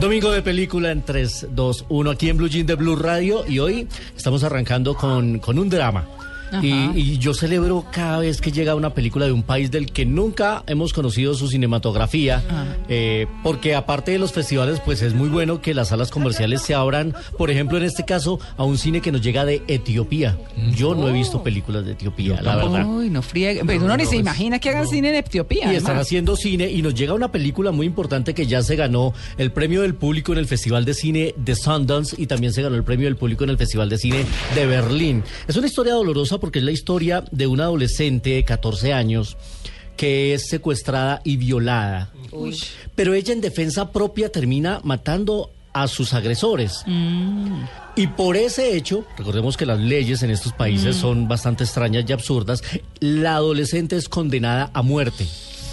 Domingo de película en 3, 2, 1 aquí en Blue Jean de Blue Radio y hoy estamos arrancando con, con un drama. Y, y yo celebro cada vez que llega una película de un país del que nunca hemos conocido su cinematografía, eh, porque aparte de los festivales, pues es muy bueno que las salas comerciales se abran, por ejemplo, en este caso, a un cine que nos llega de Etiopía. Yo no he visto películas de Etiopía, la verdad. Uy, no friegue. Pero uno ni se imagina que hagan cine en Etiopía. Y están haciendo cine y nos llega una película muy importante que ya se ganó el premio del público en el Festival de Cine de Sundance y también se ganó el premio del público en el Festival de Cine de Berlín. Es una historia dolorosa porque es la historia de una adolescente de 14 años que es secuestrada y violada. Pero ella en defensa propia termina matando a sus agresores. Y por ese hecho, recordemos que las leyes en estos países son bastante extrañas y absurdas, la adolescente es condenada a muerte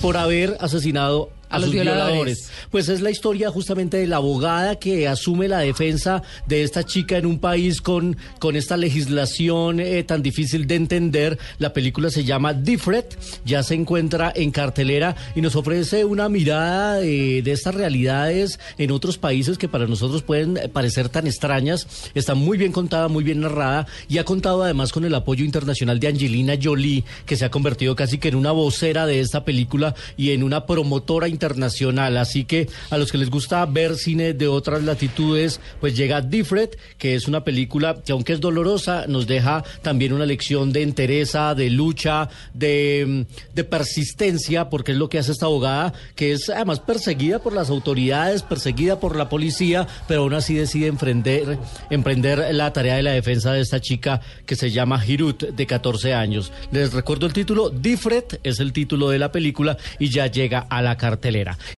por haber asesinado a, A los sus violadores. violadores. Pues es la historia justamente de la abogada que asume la defensa de esta chica en un país con, con esta legislación eh, tan difícil de entender. La película se llama Diffret, ya se encuentra en cartelera y nos ofrece una mirada de, de estas realidades en otros países que para nosotros pueden eh, parecer tan extrañas. Está muy bien contada, muy bien narrada y ha contado además con el apoyo internacional de Angelina Jolie, que se ha convertido casi que en una vocera de esta película y en una promotora internacional. Así que a los que les gusta ver cine de otras latitudes, pues llega Diffret, que es una película que aunque es dolorosa, nos deja también una lección de entereza, de lucha, de, mm, de persistencia, porque es lo que hace esta abogada, que es además perseguida por las autoridades, perseguida por la policía, pero aún así decide emprender, emprender la tarea de la defensa de esta chica que se llama Hirut, de 14 años. Les recuerdo el título, Diffret es el título de la película y ya llega a la cartelera.